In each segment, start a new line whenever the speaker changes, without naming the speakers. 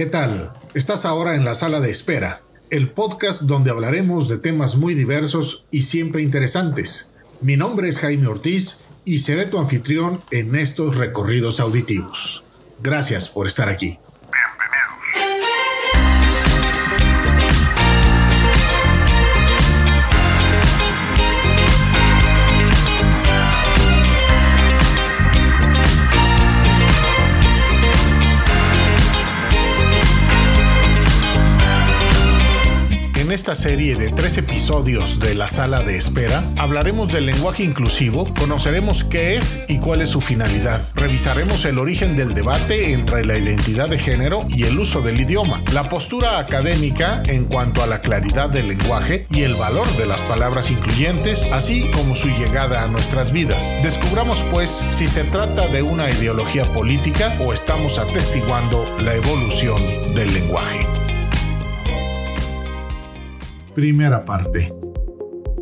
¿Qué tal? Estás ahora en la sala de espera, el podcast donde hablaremos de temas muy diversos y siempre interesantes. Mi nombre es Jaime Ortiz y seré tu anfitrión en estos recorridos auditivos. Gracias por estar aquí. Esta serie de tres episodios de la sala de espera, hablaremos del lenguaje inclusivo, conoceremos qué es y cuál es su finalidad, revisaremos el origen del debate entre la identidad de género y el uso del idioma, la postura académica en cuanto a la claridad del lenguaje y el valor de las palabras incluyentes, así como su llegada a nuestras vidas. Descubramos pues si se trata de una ideología política o estamos atestiguando la evolución del lenguaje. Primera parte.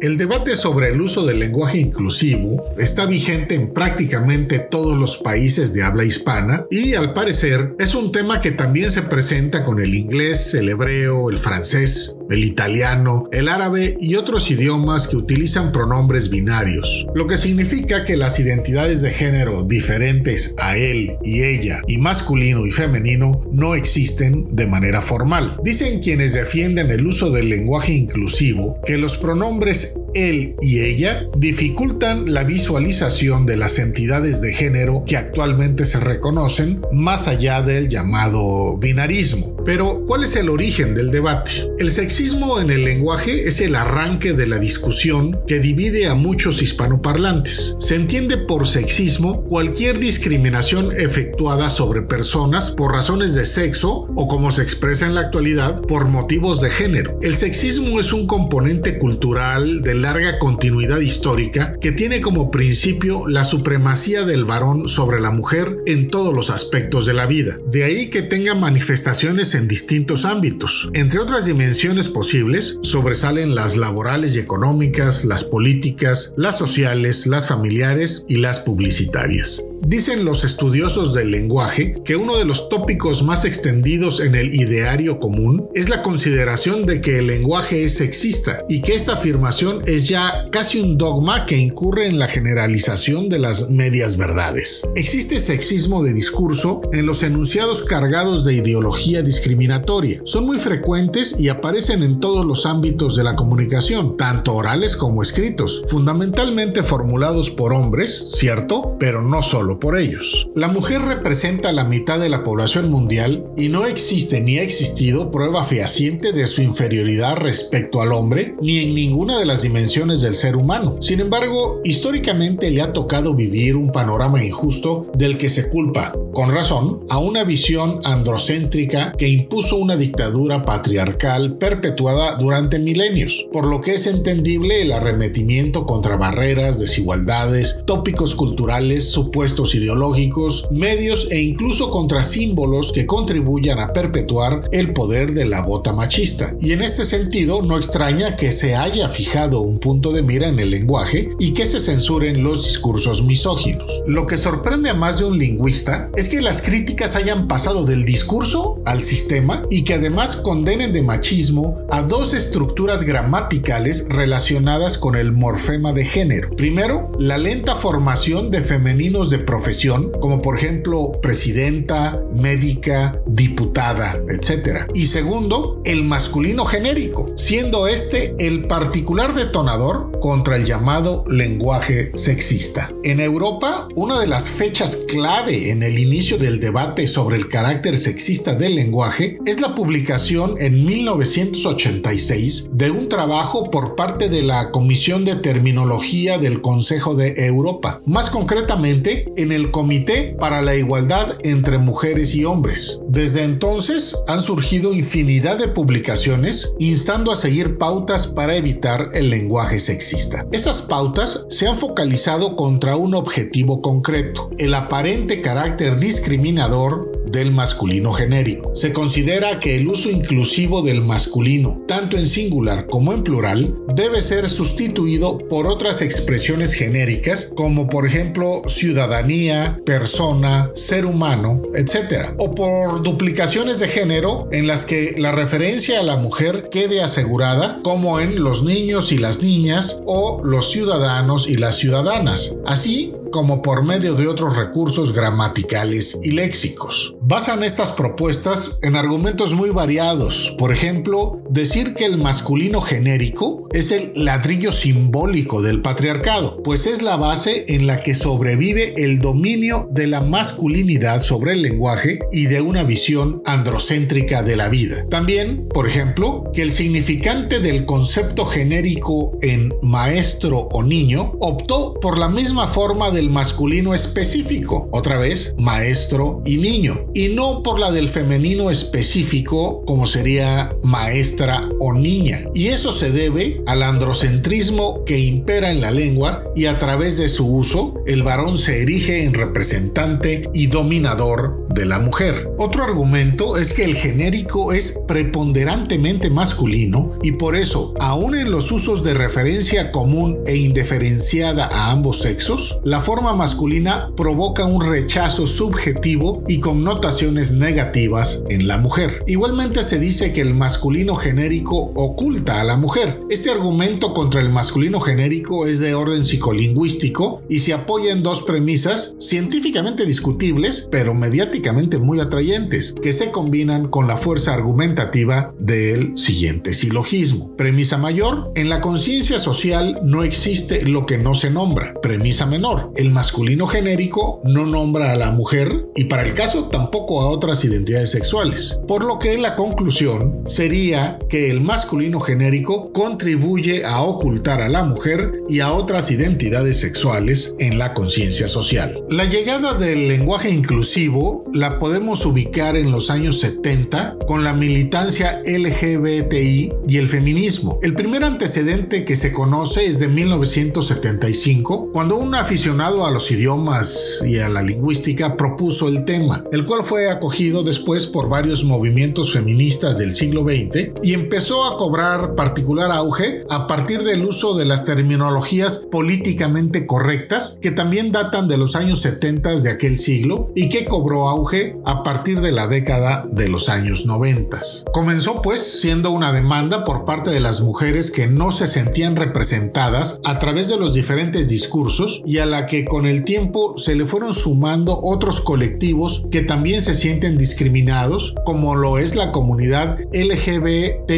El debate sobre el uso del lenguaje inclusivo está vigente en prácticamente todos los países de habla hispana y al parecer es un tema que también se presenta con el inglés, el hebreo, el francés, el italiano, el árabe y otros idiomas que utilizan pronombres binarios, lo que significa que las identidades de género diferentes a él y ella y masculino y femenino no existen de manera formal. Dicen quienes defienden el uso del lenguaje inclusivo que los pronombres él y ella dificultan la visualización de las entidades de género que actualmente se reconocen más allá del llamado binarismo. Pero, ¿cuál es el origen del debate? El sexismo en el lenguaje es el arranque de la discusión que divide a muchos hispanoparlantes. Se entiende por sexismo cualquier discriminación efectuada sobre personas por razones de sexo o como se expresa en la actualidad por motivos de género. El sexismo es un componente cultural de larga continuidad histórica que tiene como principio la supremacía del varón sobre la mujer en todos los aspectos de la vida. De ahí que tenga manifestaciones en distintos ámbitos. Entre otras dimensiones posibles, sobresalen las laborales y económicas, las políticas, las sociales, las familiares y las publicitarias. Dicen los estudiosos del lenguaje que uno de los tópicos más extendidos en el ideario común es la consideración de que el lenguaje es sexista y que esta afirmación es ya casi un dogma que incurre en la generalización de las medias verdades. Existe sexismo de discurso en los enunciados cargados de ideología discriminatoria. Son muy frecuentes y aparecen en todos los ámbitos de la comunicación, tanto orales como escritos, fundamentalmente formulados por hombres, cierto, pero no solo por ellos. La mujer representa la mitad de la población mundial y no existe ni ha existido prueba fehaciente de su inferioridad respecto al hombre ni en ninguna de las dimensiones del ser humano. Sin embargo, históricamente le ha tocado vivir un panorama injusto del que se culpa, con razón, a una visión androcéntrica que impuso una dictadura patriarcal perpetuada durante milenios, por lo que es entendible el arremetimiento contra barreras, desigualdades, tópicos culturales, supuestos ideológicos, medios e incluso contra símbolos que contribuyan a perpetuar el poder de la bota machista. Y en este sentido, no extraña que se haya fijado un punto de mira en el lenguaje y que se censuren los discursos misóginos. Lo que sorprende a más de un lingüista es que las críticas hayan pasado del discurso al sistema y que además condenen de machismo a dos estructuras gramaticales relacionadas con el morfema de género. Primero, la lenta formación de femeninos de profesión, como por ejemplo presidenta, médica, diputada, etc. Y segundo, el masculino genérico, siendo este el particular detonador contra el llamado lenguaje sexista. En Europa, una de las fechas clave en el inicio del debate sobre el carácter sexista del lenguaje es la publicación en 1986 de un trabajo por parte de la Comisión de Terminología del Consejo de Europa, más concretamente en el Comité para la Igualdad entre Mujeres y Hombres. Desde entonces han surgido infinidad de publicaciones instando a seguir pautas para evitar el lenguaje sexista. Esas pautas se han focalizado contra un objetivo concreto, el aparente carácter discriminador del masculino genérico. Se considera que el uso inclusivo del masculino, tanto en singular como en plural, debe ser sustituido por otras expresiones genéricas como por ejemplo ciudadanía, persona, ser humano, etc. O por duplicaciones de género en las que la referencia a la mujer quede asegurada como en los niños y las niñas o los ciudadanos y las ciudadanas. Así como por medio de otros recursos gramaticales y léxicos. Basan estas propuestas en argumentos muy variados. Por ejemplo, decir que el masculino genérico es el ladrillo simbólico del patriarcado, pues es la base en la que sobrevive el dominio de la masculinidad sobre el lenguaje y de una visión androcéntrica de la vida. También, por ejemplo, que el significante del concepto genérico en maestro o niño optó por la misma forma del masculino específico, otra vez maestro y niño, y no por la del femenino específico como sería maestra o niña. Y eso se debe al androcentrismo que impera en la lengua y a través de su uso el varón se erige en representante y dominador de la mujer. Otro argumento es que el genérico es preponderantemente masculino y por eso, aun en los usos de referencia común e indiferenciada a ambos sexos, la forma masculina provoca un rechazo subjetivo y connotaciones negativas en la mujer. Igualmente se dice que el masculino genérico oculta a la mujer. Este argumento contra el masculino genérico es de orden psicolingüístico y se apoya en dos premisas científicamente discutibles, pero mediáticamente muy atrayentes, que se combinan con la fuerza argumentativa del siguiente silogismo. Premisa mayor, en la conciencia social no existe lo que no se nombra. Premisa menor, el masculino genérico no nombra a la mujer y para el caso tampoco a otras identidades sexuales. Por lo que la conclusión sería que el masculino genérico contribuye a ocultar a la mujer y a otras identidades sexuales en la conciencia social. La llegada del lenguaje inclusivo la podemos ubicar en los años 70 con la militancia LGBTI y el feminismo. El primer antecedente que se conoce es de 1975, cuando un aficionado a los idiomas y a la lingüística propuso el tema, el cual fue acogido después por varios movimientos feministas del siglo XX y empezó a cobrar particular auge a partir del uso de las terminologías políticamente correctas que también datan de los años 70 de aquel siglo y que cobró auge a partir de la década de los años 90. Comenzó pues siendo una demanda por parte de las mujeres que no se sentían representadas a través de los diferentes discursos y a la que con el tiempo se le fueron sumando otros colectivos que también se sienten discriminados, como lo es la comunidad LGBTTIQA,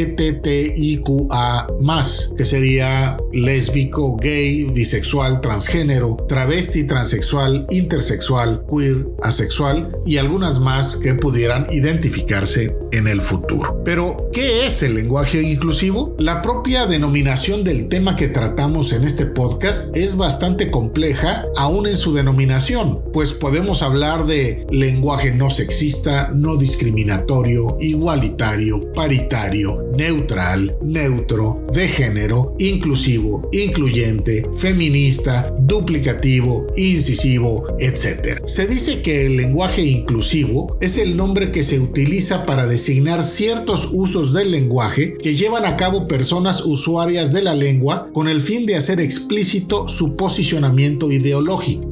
que sería lésbico, gay, bisexual, transgénero, travesti, transexual, intersexual, queer, asexual y algunas más que pudieran identificarse en el futuro. Pero, ¿qué es el lenguaje inclusivo? La propia denominación del tema que tratamos en este podcast es bastante compleja, aún en su denominación, pues podemos hablar de lenguaje no sexista, no discriminatorio, igualitario, paritario, neutral, neutro, de género, inclusivo, incluyente, feminista, duplicativo, incisivo, etc. Se dice que el lenguaje inclusivo es el nombre que se utiliza para designar ciertos usos del lenguaje que llevan a cabo personas usuarias de la lengua con el fin de hacer explícito su posicionamiento ideológico.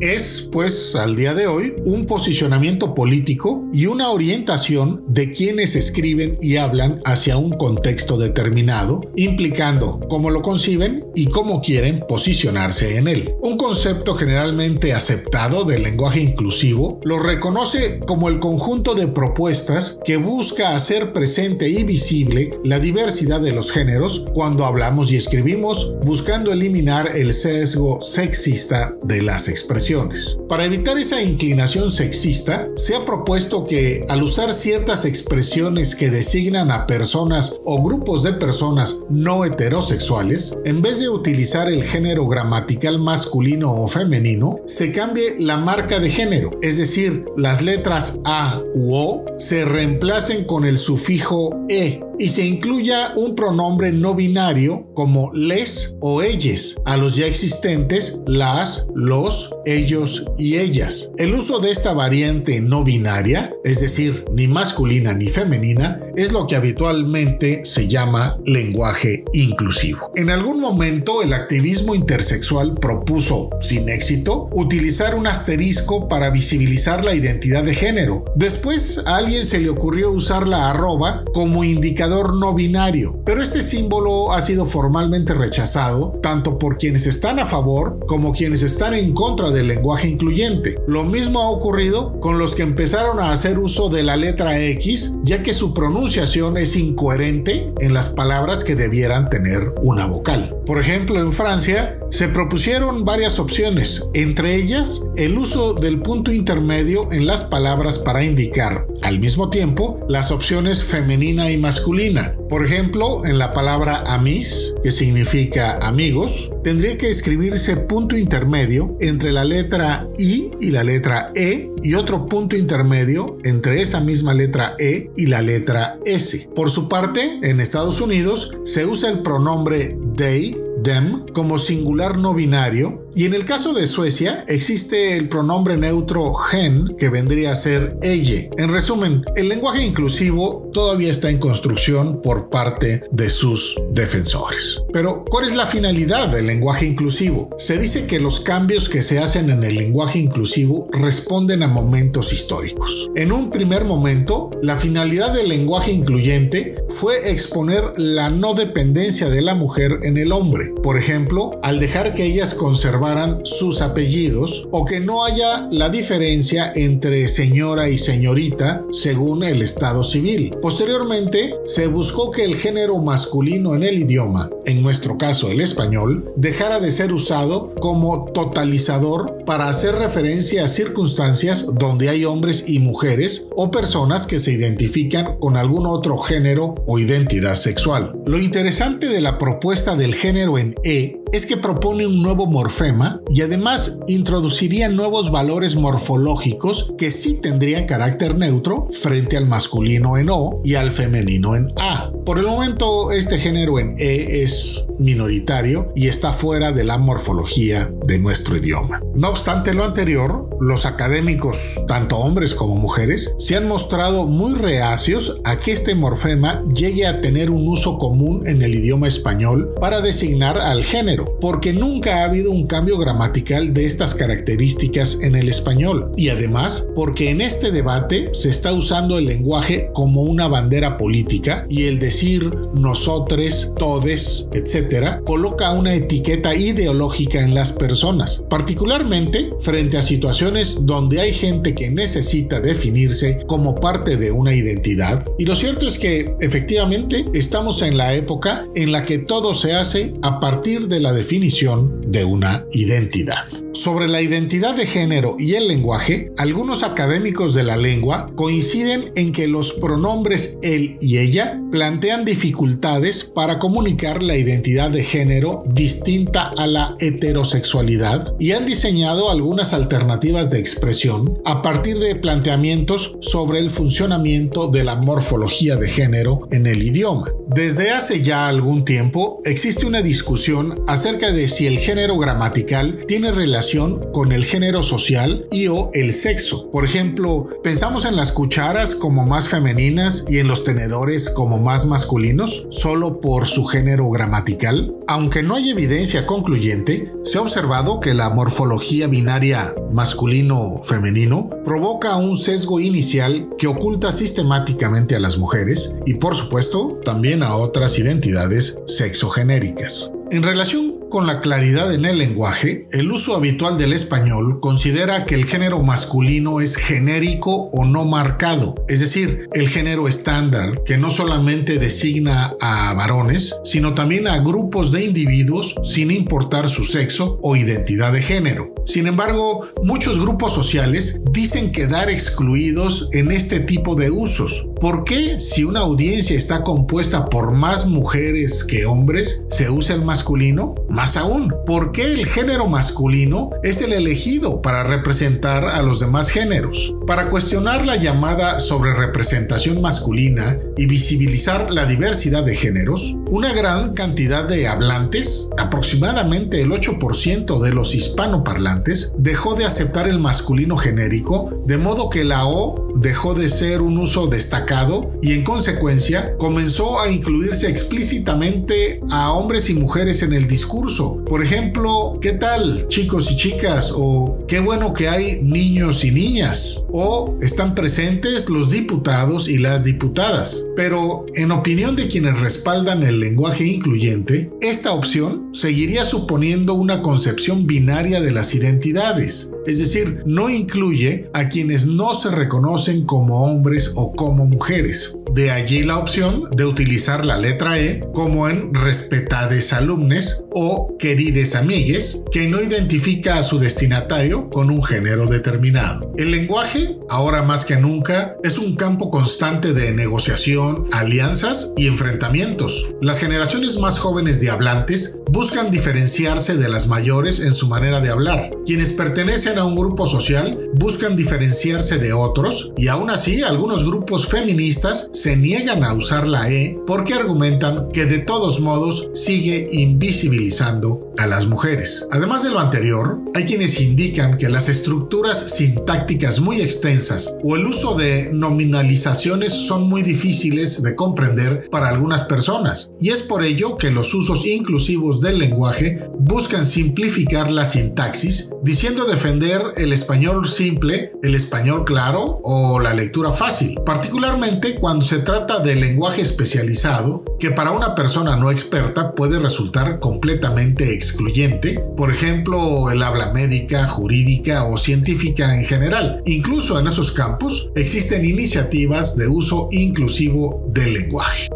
Es, pues, al día de hoy, un posicionamiento político y una orientación de quienes escriben y hablan hacia un contexto determinado, implicando cómo lo conciben y cómo quieren posicionarse en él. Un concepto generalmente aceptado del lenguaje inclusivo lo reconoce como el conjunto de propuestas que busca hacer presente y visible la diversidad de los géneros cuando hablamos y escribimos, buscando eliminar el sesgo sexista de expresiones. Para evitar esa inclinación sexista, se ha propuesto que al usar ciertas expresiones que designan a personas o grupos de personas no heterosexuales, en vez de utilizar el género gramatical masculino o femenino, se cambie la marca de género, es decir, las letras A u O se reemplacen con el sufijo E y se incluya un pronombre no binario como les o ellas a los ya existentes las, los, ellos y ellas. El uso de esta variante no binaria, es decir, ni masculina ni femenina, es lo que habitualmente se llama lenguaje inclusivo. En algún momento el activismo intersexual propuso, sin éxito, utilizar un asterisco para visibilizar la identidad de género. Después a alguien se le ocurrió usar la arroba como indicador no binario, pero este símbolo ha sido formalmente rechazado tanto por quienes están a favor como quienes están en contra del lenguaje incluyente. Lo mismo ha ocurrido con los que empezaron a hacer uso de la letra X, ya que su pronunciación es incoherente en las palabras que debieran tener una vocal. Por ejemplo, en Francia se propusieron varias opciones, entre ellas el uso del punto intermedio en las palabras para indicar al mismo tiempo las opciones femenina y masculina. Por ejemplo, en la palabra amis, que significa amigos, tendría que escribirse punto intermedio entre la letra I y la letra E y otro punto intermedio entre esa misma letra E y la letra S. Por su parte, en Estados Unidos se usa el pronombre they them como singular no binario y en el caso de Suecia existe el pronombre neutro gen que vendría a ser ella. En resumen, el lenguaje inclusivo todavía está en construcción por parte de sus defensores. Pero, ¿cuál es la finalidad del lenguaje inclusivo? Se dice que los cambios que se hacen en el lenguaje inclusivo responden a momentos históricos. En un primer momento, la finalidad del lenguaje incluyente fue exponer la no dependencia de la mujer en el hombre. Por ejemplo, al dejar que ellas conservaran sus apellidos o que no haya la diferencia entre señora y señorita según el estado civil. Posteriormente, se buscó que el género masculino en el idioma, en nuestro caso el español, dejara de ser usado como totalizador para hacer referencia a circunstancias donde hay hombres y mujeres o personas que se identifican con algún otro género o identidad sexual. Lo interesante de la propuesta del género en E es que propone un nuevo morfema y además introduciría nuevos valores morfológicos que sí tendrían carácter neutro frente al masculino en O y al femenino en A. Por el momento este género en E es minoritario y está fuera de la morfología de nuestro idioma. No obstante lo anterior, los académicos, tanto hombres como mujeres, se han mostrado muy reacios a que este morfema llegue a tener un uso común en el idioma español para designar al género, porque nunca ha habido un cambio gramatical de estas características en el español, y además porque en este debate se está usando el lenguaje como una bandera política y el decir nosotres, todes, etc., coloca una etiqueta ideológica en las personas, particularmente frente a situaciones donde hay gente que necesita definirse como parte de una identidad. Y lo cierto es que efectivamente estamos en la época en la que todo se hace a partir de la definición de una identidad. Sobre la identidad de género y el lenguaje, algunos académicos de la lengua coinciden en que los pronombres él y ella plantean dificultades para comunicar la identidad de género distinta a la heterosexualidad y han diseñado algunas alternativas de expresión a partir de planteamientos sobre el funcionamiento de la morfología de género en el idioma. Desde hace ya algún tiempo existe una discusión acerca de si el género gramatical tiene relación con el género social y o el sexo. Por ejemplo, pensamos en las cucharas como más femeninas y en los tenedores como más masculinos solo por su género gramatical. Aunque no hay evidencia concluyente, se ha observado que la morfología binaria masculino-femenino provoca un sesgo inicial que oculta sistemáticamente a las mujeres y por supuesto también a otras identidades sexogenéricas. En relación con la claridad en el lenguaje, el uso habitual del español considera que el género masculino es genérico o no marcado, es decir, el género estándar, que no solamente designa a varones, sino también a grupos de individuos sin importar su sexo o identidad de género. Sin embargo, muchos grupos sociales dicen quedar excluidos en este tipo de usos, ¿Por qué si una audiencia está compuesta por más mujeres que hombres se usa el masculino? Más aún, ¿por qué el género masculino es el elegido para representar a los demás géneros? Para cuestionar la llamada sobre representación masculina y visibilizar la diversidad de géneros, una gran cantidad de hablantes, aproximadamente el 8% de los hispanoparlantes, dejó de aceptar el masculino genérico, de modo que la O dejó de ser un uso destacado y en consecuencia comenzó a incluirse explícitamente a hombres y mujeres en el discurso. Por ejemplo, ¿qué tal chicos y chicas? o qué bueno que hay niños y niñas o están presentes los diputados y las diputadas. Pero en opinión de quienes respaldan el lenguaje incluyente, esta opción seguiría suponiendo una concepción binaria de las identidades, es decir, no incluye a quienes no se reconocen como hombres o como mujeres. De allí la opción de utilizar la letra E como en respetades alumnes o querides amigues, que no identifica a su destinatario con un género determinado. El lenguaje, ahora más que nunca, es un campo constante de negociación, alianzas y enfrentamientos. Las generaciones más jóvenes de hablantes buscan diferenciarse de las mayores en su manera de hablar. Quienes pertenecen a un grupo social buscan diferenciarse de otros y aún así algunos grupos feministas se niegan a usar la E porque argumentan que de todos modos sigue invisibilizando a las mujeres. Además de lo anterior, hay quienes indican que las estructuras sintácticas muy extensas o el uso de nominalizaciones son muy difíciles de comprender para algunas personas y es por ello que los usos inclusivos del lenguaje buscan simplificar la sintaxis diciendo defender el español simple, el español claro o la lectura fácil, particularmente cuando se trata de lenguaje especializado que para una persona no experta puede resultar completamente excluyente, por ejemplo el habla médica, jurídica o científica en general. Incluso en esos campos existen iniciativas de uso inclusivo del lenguaje.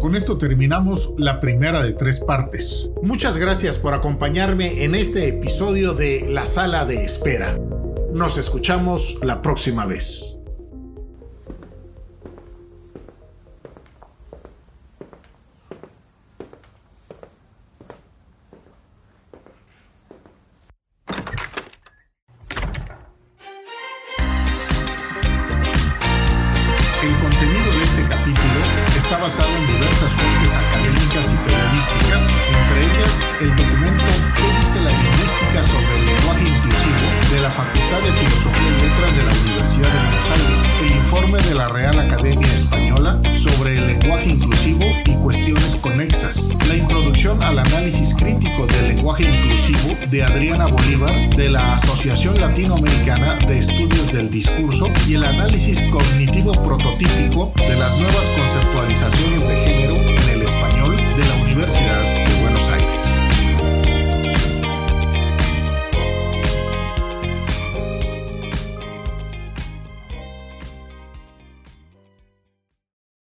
Con esto terminamos la primera de tres partes. Muchas gracias por acompañarme en este episodio de La Sala de Espera. Nos escuchamos la próxima vez. La Real Academia Española sobre el lenguaje inclusivo y cuestiones conexas, la introducción al análisis crítico del lenguaje inclusivo de Adriana Bolívar de la Asociación Latinoamericana de Estudios del Discurso y el análisis cognitivo prototípico de las nuevas conceptualizaciones de género en el español de la Universidad de Buenos Aires.